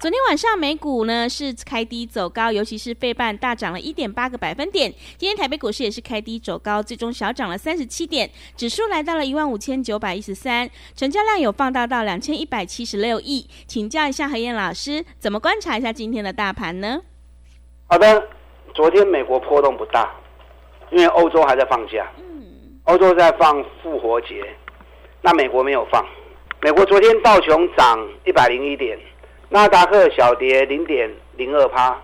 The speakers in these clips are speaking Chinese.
昨天晚上美股呢是开低走高，尤其是费半大涨了一点八个百分点。今天台北股市也是开低走高，最终小涨了三十七点，指数来到了一万五千九百一十三，成交量有放大到两千一百七十六亿。请教一下何燕老师，怎么观察一下今天的大盘呢？好的，昨天美国波动不大，因为欧洲还在放假，嗯，欧洲在放复活节，那美国没有放。美国昨天道琼涨一百零一点。纳达克小跌零点零二趴，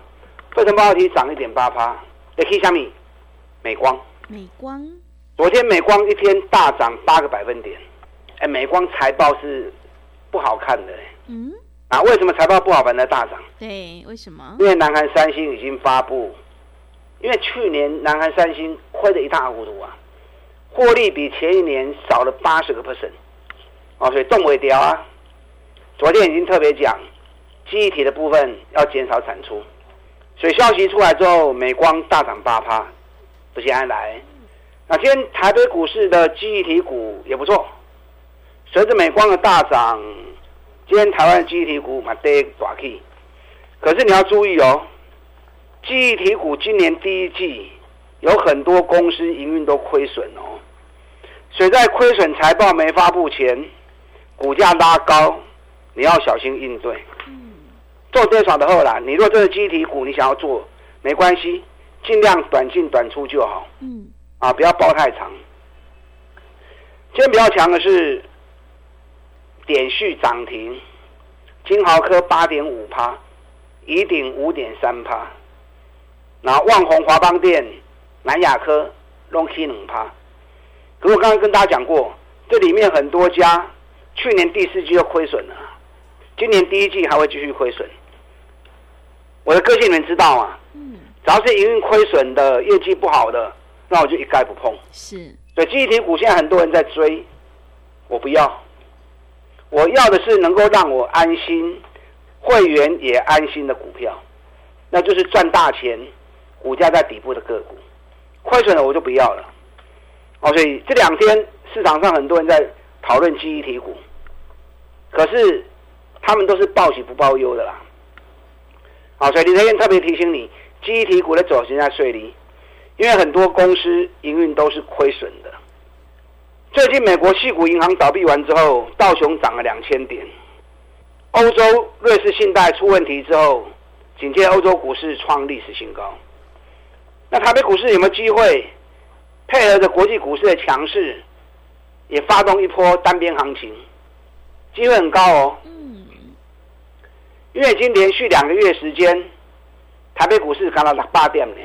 费城半导体涨一点八趴。也可以下面，美光。美光。昨天美光一天大涨八个百分点。哎，美光财报是不好看的。嗯。啊，为什么财报不好反而大涨？对，为什么？因为南韩三星已经发布，因为去年南韩三星亏得一塌糊涂啊，获利比前一年少了八十个 percent。哦，所以动尾掉啊。昨天已经特别讲。记忆体的部分要减少产出，所以消息出来之后，美光大涨八趴，不先安来。那今天台北股市的记忆体股也不错，随着美光的大涨，今天台湾的记忆体股嘛跌大起。可是你要注意哦，记忆体股今年第一季有很多公司营运都亏损哦，所以在亏损财报没发布前，股价拉高，你要小心应对。做多少的后来，你若这是机体股，你想要做没关系，尽量短进短出就好。嗯，啊，不要抱太长。今天比较强的是点续涨停，金豪科八点五趴，乙鼎五点三趴，然后万宏华邦店、南亚科拢起两趴。可我刚刚跟大家讲过，这里面很多家去年第四季就亏损了，今年第一季还会继续亏损。我的个性你们知道啊？嗯，只要是营运亏损的、业绩不好的，那我就一概不碰。是，所以记忆体股现在很多人在追，我不要。我要的是能够让我安心、会员也安心的股票，那就是赚大钱、股价在底部的个股。亏损的我就不要了。哦，所以这两天市场上很多人在讨论记忆体股，可是他们都是报喜不报忧的啦。好，所以林德燕特别提醒你，记忆体股的走形在税里，因为很多公司营运都是亏损的。最近美国系股银行倒闭完之后，道琼涨了两千点；欧洲瑞士信贷出问题之后，紧接欧洲股市创历史新高。那台北股市有没有机会配合着国际股市的强势，也发动一波单边行情？机会很高哦。因为已经连续两个月时间，台北股市刚到六八点呢，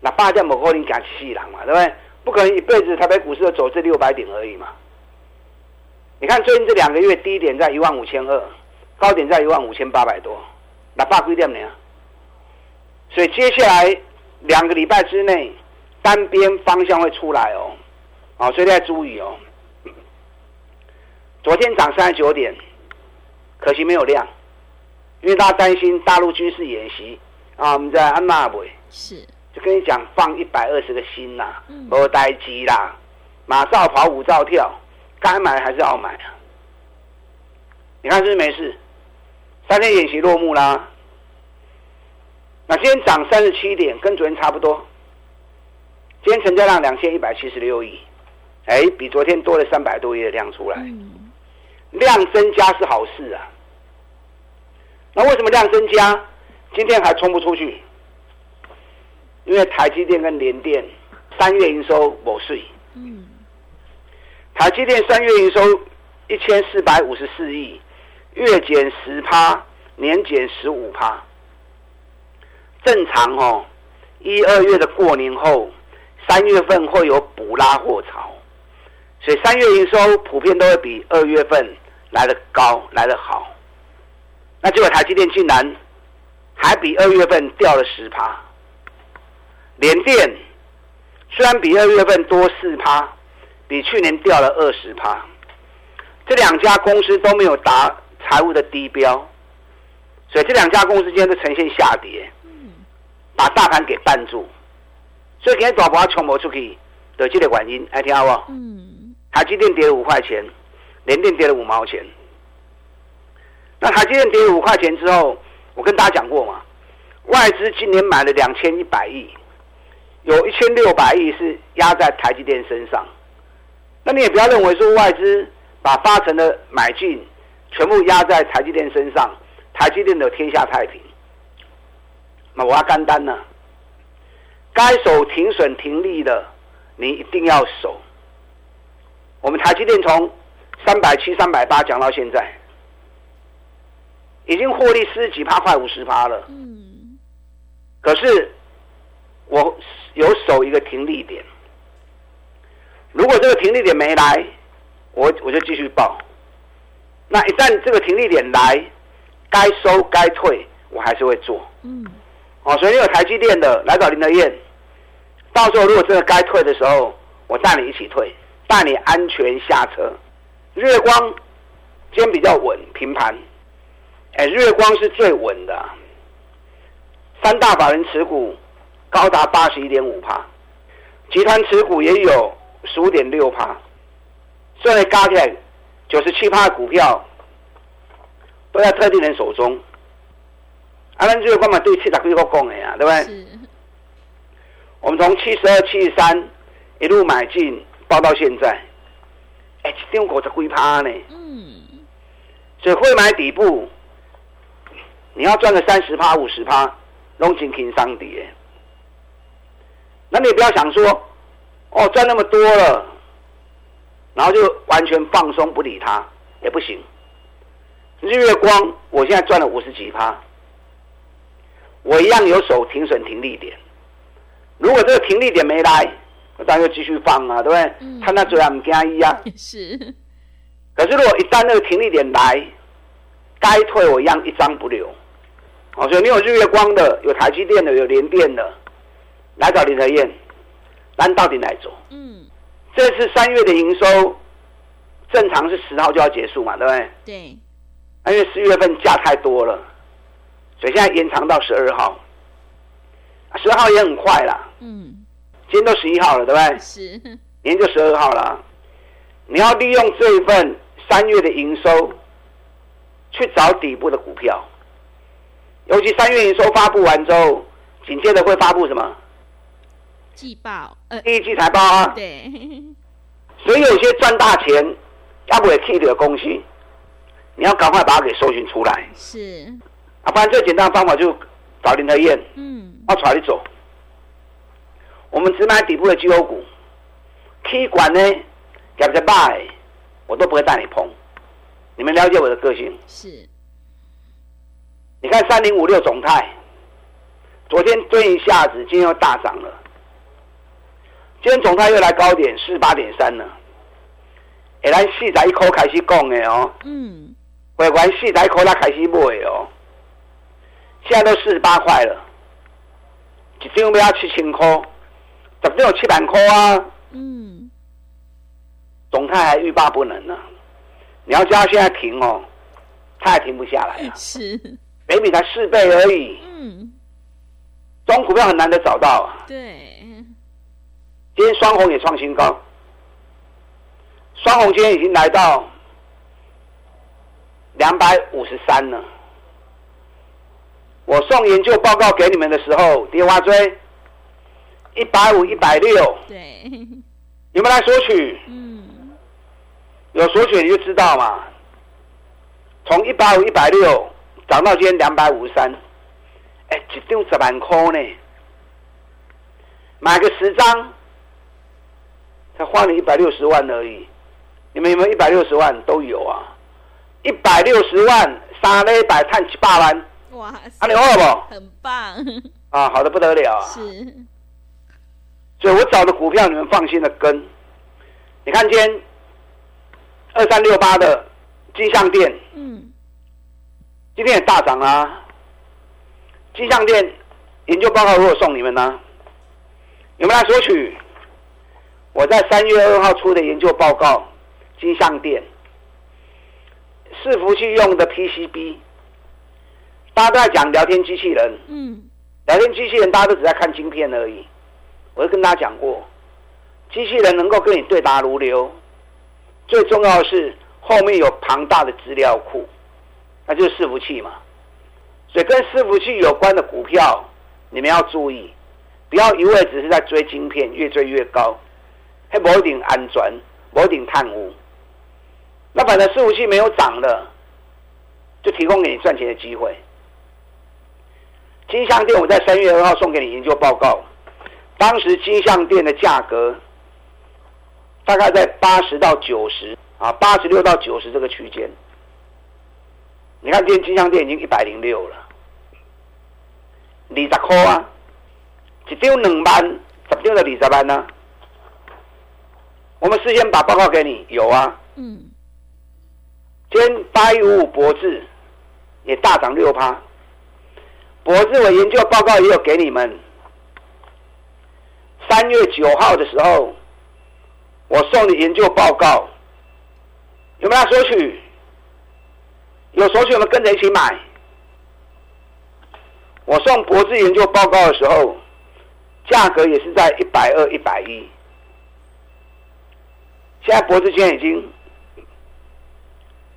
那八点某可能讲七人嘛，对不对？不可能一辈子台北股市都走这六百点而已嘛。你看最近这两个月低点在一万五千二，高点在一万五千八百多，那八几点呢？所以接下来两个礼拜之内，单边方向会出来哦，啊，所以大家注意哦。昨天涨三十九点，可惜没有量。因为大家担心大陆军事演习啊，我们在安娜维是就跟你讲放一百二十个心呐，无待机啦，马照跑，舞照跳，该买还是要买啊。你看是不是没事？三天演习落幕啦，那今天涨三十七点，跟昨天差不多。今天成交量两千一百七十六亿，哎，比昨天多了三百多亿的量出来，量增加是好事啊。那为什么量增加？今天还冲不出去？因为台积电跟联电三月营收某税。嗯。台积电三月营收一千四百五十四亿，月减十趴，年减十五趴。正常哦，一二月的过年后，三月份会有补拉货潮，所以三月营收普遍都会比二月份来的高，来得好。那结果台积电竟然还比二月份掉了十趴，联电虽然比二月份多四趴，比去年掉了二十趴，这两家公司都没有达财务的低标，所以这两家公司今天都呈现下跌，把大盘给绊住，所以今天大盘冲不出去的这个原因，爱听好不？嗯，台积电跌了五块钱，联电跌了五毛钱。那台积电跌五块钱之后，我跟大家讲过嘛，外资今年买了两千一百亿，有一千六百亿是压在台积电身上。那你也不要认为说外资把八成的买进全部压在台积电身上，台积电的天下太平。那我要干单呢，该守停损停利的，你一定要守。我们台积电从三百七、三百八讲到现在。已经获利四十几趴，快五十趴了。嗯，可是我有守一个停利点，如果这个停利点没来，我我就继续报。那一旦这个停利点来，该收该退，我还是会做。嗯，哦，所以有台积电的来找林德燕，到时候如果真的该退的时候，我带你一起退，带你安全下车。月光今天比较稳，平盘。哎，月光是最稳的，三大法人持股高达八十一点五帕，集团持股也有十五点六帕，所以加起来九十七帕的股票都在特定人手中。啊，咱月光嘛对七十几个讲的呀，对不对？我们从七十二、七十三一路买进，报到现在，哎，一张五十几趴呢。嗯，所以会买底部。你要赚个三十趴、五十趴，拢进平商跌。那你不要想说，哦，赚那么多了，然后就完全放松不理它，也不行。日月光，我现在赚了五十几趴，我一样有手停损停利点。如果这个停利点没来，我当然就继续放啊，对不对？他那嘴啊，唔惊伊啊。是。可是如果一旦那个停利点来，该退我一样一张不留。哦，所以你有日月光的，有台积电的，有联电的，来找林德燕，咱到底哪走？嗯，这次三月的营收正常是十号就要结束嘛，对不对？对。因为四月份价太多了，所以现在延长到十二号。十二号也很快啦。嗯。今天都十一号了，对不对？是。明天就十二号了。你要利用这一份三月的营收，去找底部的股票。尤其三月营收发布完之后，紧接着会发布什么？季报，呃，第一季财报啊。对。所以有些赚大钱要不也 K 的公司，你要赶快把它给搜寻出来。是。啊，不然最简单的方法就找林德燕。嗯。我带你走。我们只买底部的绩优股，K 管呢，夹在卖，我都不会带你碰。你们了解我的个性。是。你看三零五六总泰，昨天蹲一下子，今天又大涨了。今天总泰又来高点四十八点三了。哎，咱四十一块开始讲的哦。嗯。会员四十一块才开始买哦。现在都四十八块了，一张要七千块，十张有七万块啊。嗯。总泰还欲罢不能呢。你要叫他现在停哦，他也停不下来啊。是。每笔才四倍而已，嗯，这种股票很难得找到啊。对，今天双红也创新高，双红今天已经来到两百五十三了。我送研究报告给你们的时候，蝶花追一百五、一百六，对，有没有来索取？嗯，有索取你就知道嘛。从一百五、一百六。涨到今天两百五十三，哎，一张十万块呢，买个十张，才花你一百六十万而已。你们有没有一百六十万？都有啊，一百六十万，三礼拜赚七百万。哇，啊，你好不？很棒。啊，好的不得了啊！是，所以我找的股票你们放心的跟。你看今天二三六八的金相店，嗯，今天也大涨啊。金相店研究报告如果送你们呢，有没有来索取？我在三月二号出的研究报告，金相店伺服器用的 PCB，大家都在讲聊天机器人，嗯，聊天机器人大家都只在看晶片而已。我就跟大家讲过，机器人能够跟你对答如流，最重要的是后面有庞大的资料库，那就是伺服器嘛。所以跟伺服器有关的股票，你们要注意，不要一味只是在追晶片，越追越高，还某一定安全，某一定贪污。那反正伺服器没有涨的，就提供给你赚钱的机会。金相店我在三月二号送给你研究报告，当时金相店的价格大概在八十到九十啊，八十六到九十这个区间。你看今天金项店已经一百零六了，二十块啊，一张两万，十张就二十万呢、我们事先把报告给你，有啊。嗯，今天八一五五博智也大涨六趴，博智我研究报告也有给你们。三月九号的时候，我送你研究报告，有没有要索取？有索取，我们跟着一起买。我送博智研究报告的时候，价格也是在一百二、一百一。现在博智现在已经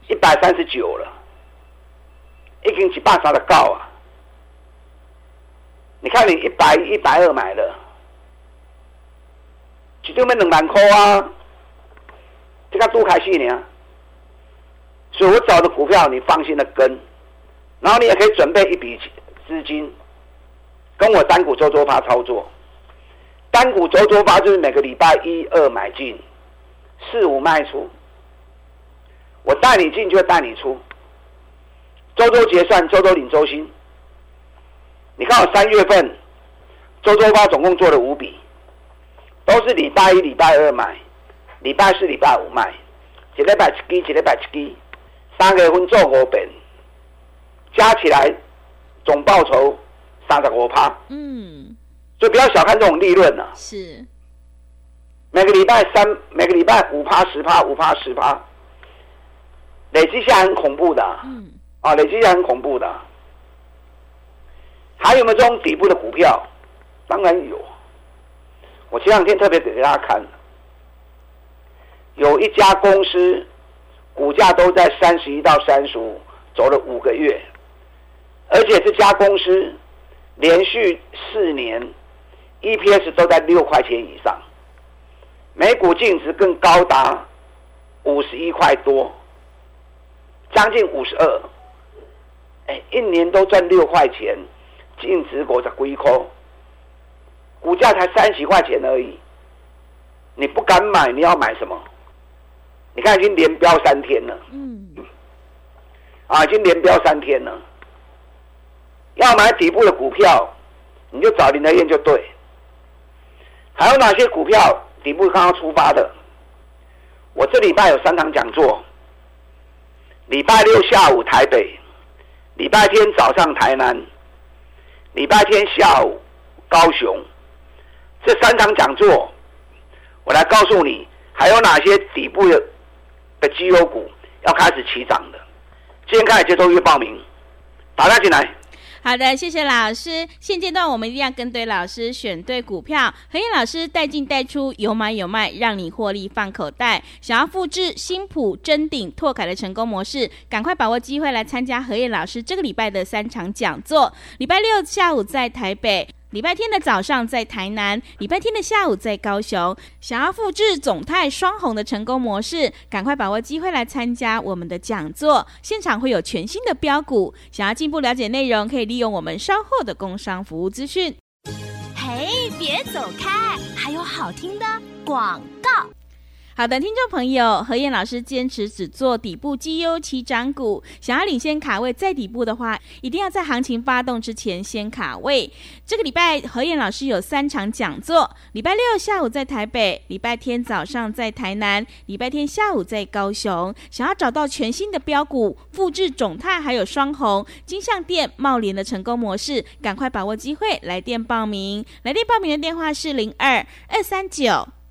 一百三十九了，已经几百三的高啊！你看你一百一百二买的，一张要两万块啊，这个多开心呢！所以我找的股票你放心的跟，然后你也可以准备一笔资金，跟我单股周周发操作。单股周周发就是每个礼拜一二买进，四五卖出。我带你进就带你出，周周结算，周周领周薪。你看我三月份周周发总共做了五笔，都是礼拜一、礼拜二买，礼拜四、礼拜五卖，一礼拜一支，一礼拜一支，三月份做五遍，加起来总报酬三十五趴，嗯，所以不要小看这种利润啊！是，每个礼拜三、每个礼拜五趴、十趴、五趴、十趴，累积下来很恐怖的啊嗯，啊，累积下来很恐怖的啊。还有没有这种底部的股票？当然有。我前两天特别给大家看，有一家公司股价都在三十一到三十五，走了五个月，而且这家公司连续四年 EPS 都在六块钱以上，每股净值更高达五十一块多，将近五十二。哎，一年都赚六块钱，净值股在归空，股价才三十块钱而已。你不敢买，你要买什么？你看已经连标三天了，嗯，啊，已经连标三天了。要买底部的股票，你就找林德燕就对。还有哪些股票底部刚刚出发的？我这礼拜有三场讲座，礼拜六下午台北，礼拜天早上台南，礼拜天下午高雄。这三场讲座，我来告诉你还有哪些底部的的绩优股要开始起涨的。今天开始接受预报名，打开进来。好的，谢谢老师。现阶段我们一定要跟对老师，选对股票。何燕老师带进带出，有买有卖，让你获利放口袋。想要复制新普、真鼎、拓凯的成功模式，赶快把握机会来参加何燕老师这个礼拜的三场讲座。礼拜六下午在台北。礼拜天的早上在台南，礼拜天的下午在高雄。想要复制总泰双红的成功模式，赶快把握机会来参加我们的讲座，现场会有全新的标股。想要进一步了解内容，可以利用我们稍后的工商服务资讯。嘿，别走开，还有好听的广告。好的，听众朋友，何燕老师坚持只做底部绩优期涨股，想要领先卡位在底部的话，一定要在行情发动之前先卡位。这个礼拜何燕老师有三场讲座，礼拜六下午在台北，礼拜天早上在台南，礼拜天下午在高雄。想要找到全新的标股，复制种泰还有双红、金相店、茂联的成功模式，赶快把握机会，来电报名。来电报名的电话是零二二三九。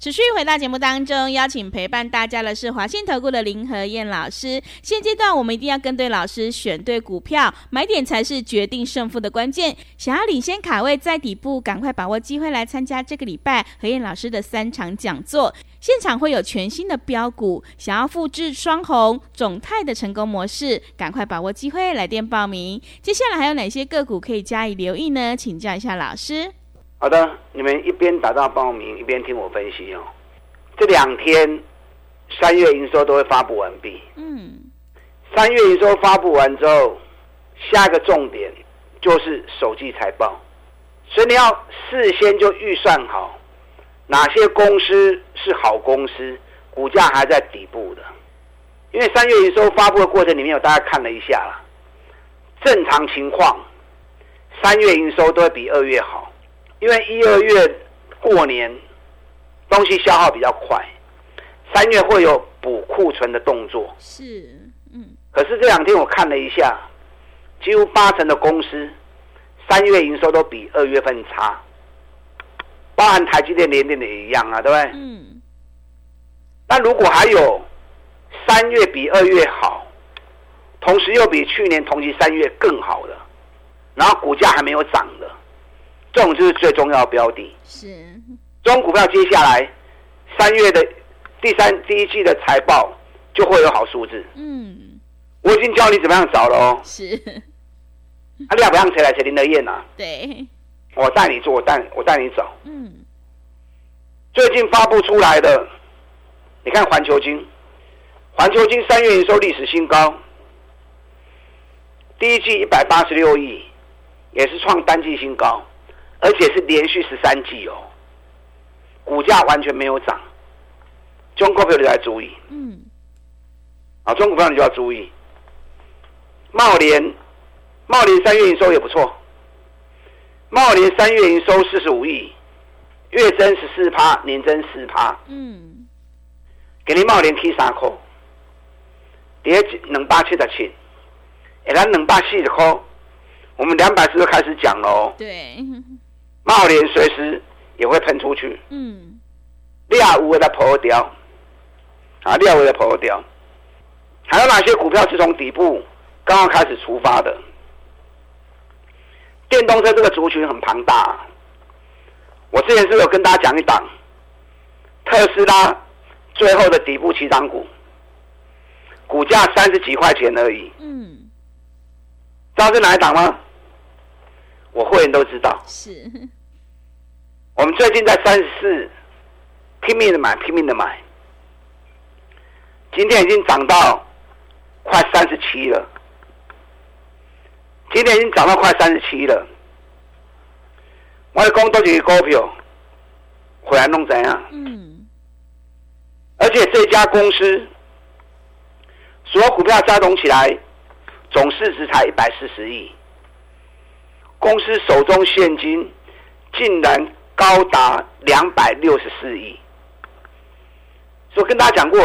持续回到节目当中，邀请陪伴大家的是华信投顾的林和燕老师。现阶段我们一定要跟对老师，选对股票，买点才是决定胜负的关键。想要领先卡位在底部，赶快把握机会来参加这个礼拜何燕老师的三场讲座。现场会有全新的标股，想要复制双红、总泰的成功模式，赶快把握机会来电报名。接下来还有哪些个股可以加以留意呢？请教一下老师。好的，你们一边打到报名，一边听我分析哦。这两天三月营收都会发布完毕。嗯，三月营收发布完之后，下一个重点就是首季财报，所以你要事先就预算好哪些公司是好公司，股价还在底部的。因为三月营收发布的过程里面，有大家看了一下了，正常情况三月营收都会比二月好。因为一二月过年，东西消耗比较快，三月会有补库存的动作。是，嗯。可是这两天我看了一下，几乎八成的公司三月营收都比二月份差，包含台积电、联电的也一样啊，对不对？嗯。那如果还有三月比二月好，同时又比去年同期三月更好的，然后股价还没有涨的。这种就是最重要的标的。是，这种股票接下来三月的第三第一季的财报就会有好数字。嗯，我已经教你怎么样找了哦。是，啊，你要不让谁来谁林德燕呐？对，我带你做，我带我带你找。嗯，最近发布出来的，你看环球金，环球金三月营收历史新高，第一季一百八十六亿，也是创单季新高。而且是连续十三季哦，股价完全没有涨，中股票你要注意。嗯，啊，中股票你就要注意。茂联，茂联三月营收也不错，茂联三月营收四十五亿，月增十四趴，年增四趴。嗯，给你茂联 K 三块，跌两百七十七，哎，咱两百四十块，我们两百四就开始讲喽。对。茂联随时也会喷出去，嗯，亚五的破掉，啊，亚五的破掉，还有哪些股票是从底部刚刚开始出发的？电动车这个族群很庞大，我之前是有跟大家讲一档特斯拉最后的底部起涨股，股价三十几块钱而已，嗯，知道是哪一档吗？我会员都知道，是。我们最近在三十四，拼命的买，拼命的买。今天已经涨到快三十七了，今天已经涨到快三十七了。我的工都是股票，回来弄怎样？嗯。而且这家公司所有股票加总起来，总市值才一百四十亿。公司手中现金竟然高达两百六十四亿，所以跟大家讲过，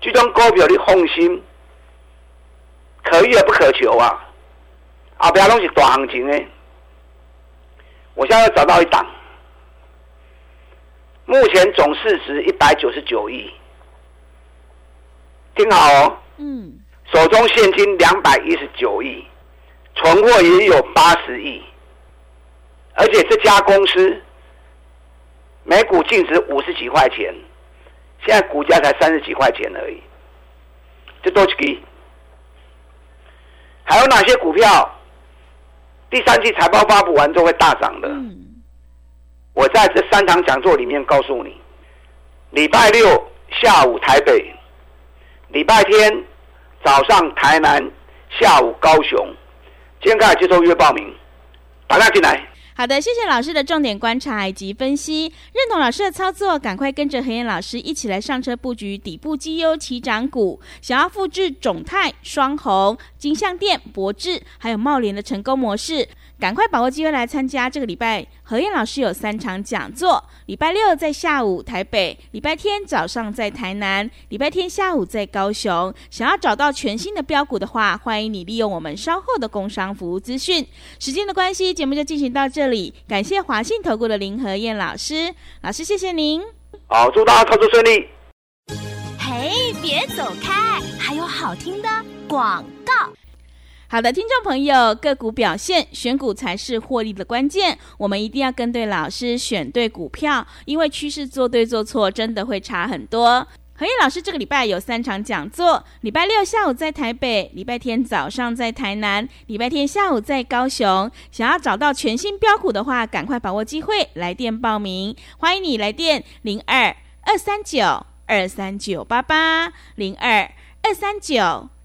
这种股票的红心可遇而不可求啊！啊，不要东西大行情呢。我现在要找到一档，目前总市值一百九十九亿，听好哦。嗯。手中现金两百一十九亿。存货也有八十亿，而且这家公司每股净值五十几块钱，现在股价才三十几块钱而已。这多几个？还有哪些股票第三季财报发布完之后会大涨的？我在这三场讲座里面告诉你，礼拜六下午台北，礼拜天早上台南，下午高雄。今天开始接受预约报名，打量进来。好的，谢谢老师的重点观察以及分析，认同老师的操作，赶快跟着何燕老师一起来上车布局底部绩优起涨股。想要复制种泰、双红、金项店、博智还有茂联的成功模式。赶快把握机会来参加这个礼拜何燕老师有三场讲座，礼拜六在下午台北，礼拜天早上在台南，礼拜天下午在高雄。想要找到全新的标股的话，欢迎你利用我们稍后的工商服务资讯。时间的关系，节目就进行到这里，感谢华信投顾的林何燕老师，老师谢谢您。好，祝大家操作顺利。嘿，别走开，还有好听的广告。好的，听众朋友，个股表现，选股才是获利的关键。我们一定要跟对老师，选对股票，因为趋势做对做错，真的会差很多。何燕老师这个礼拜有三场讲座，礼拜六下午在台北，礼拜天早上在台南，礼拜天下午在高雄。想要找到全新标股的话，赶快把握机会，来电报名。欢迎你来电零二二三九二三九八八零二二三九。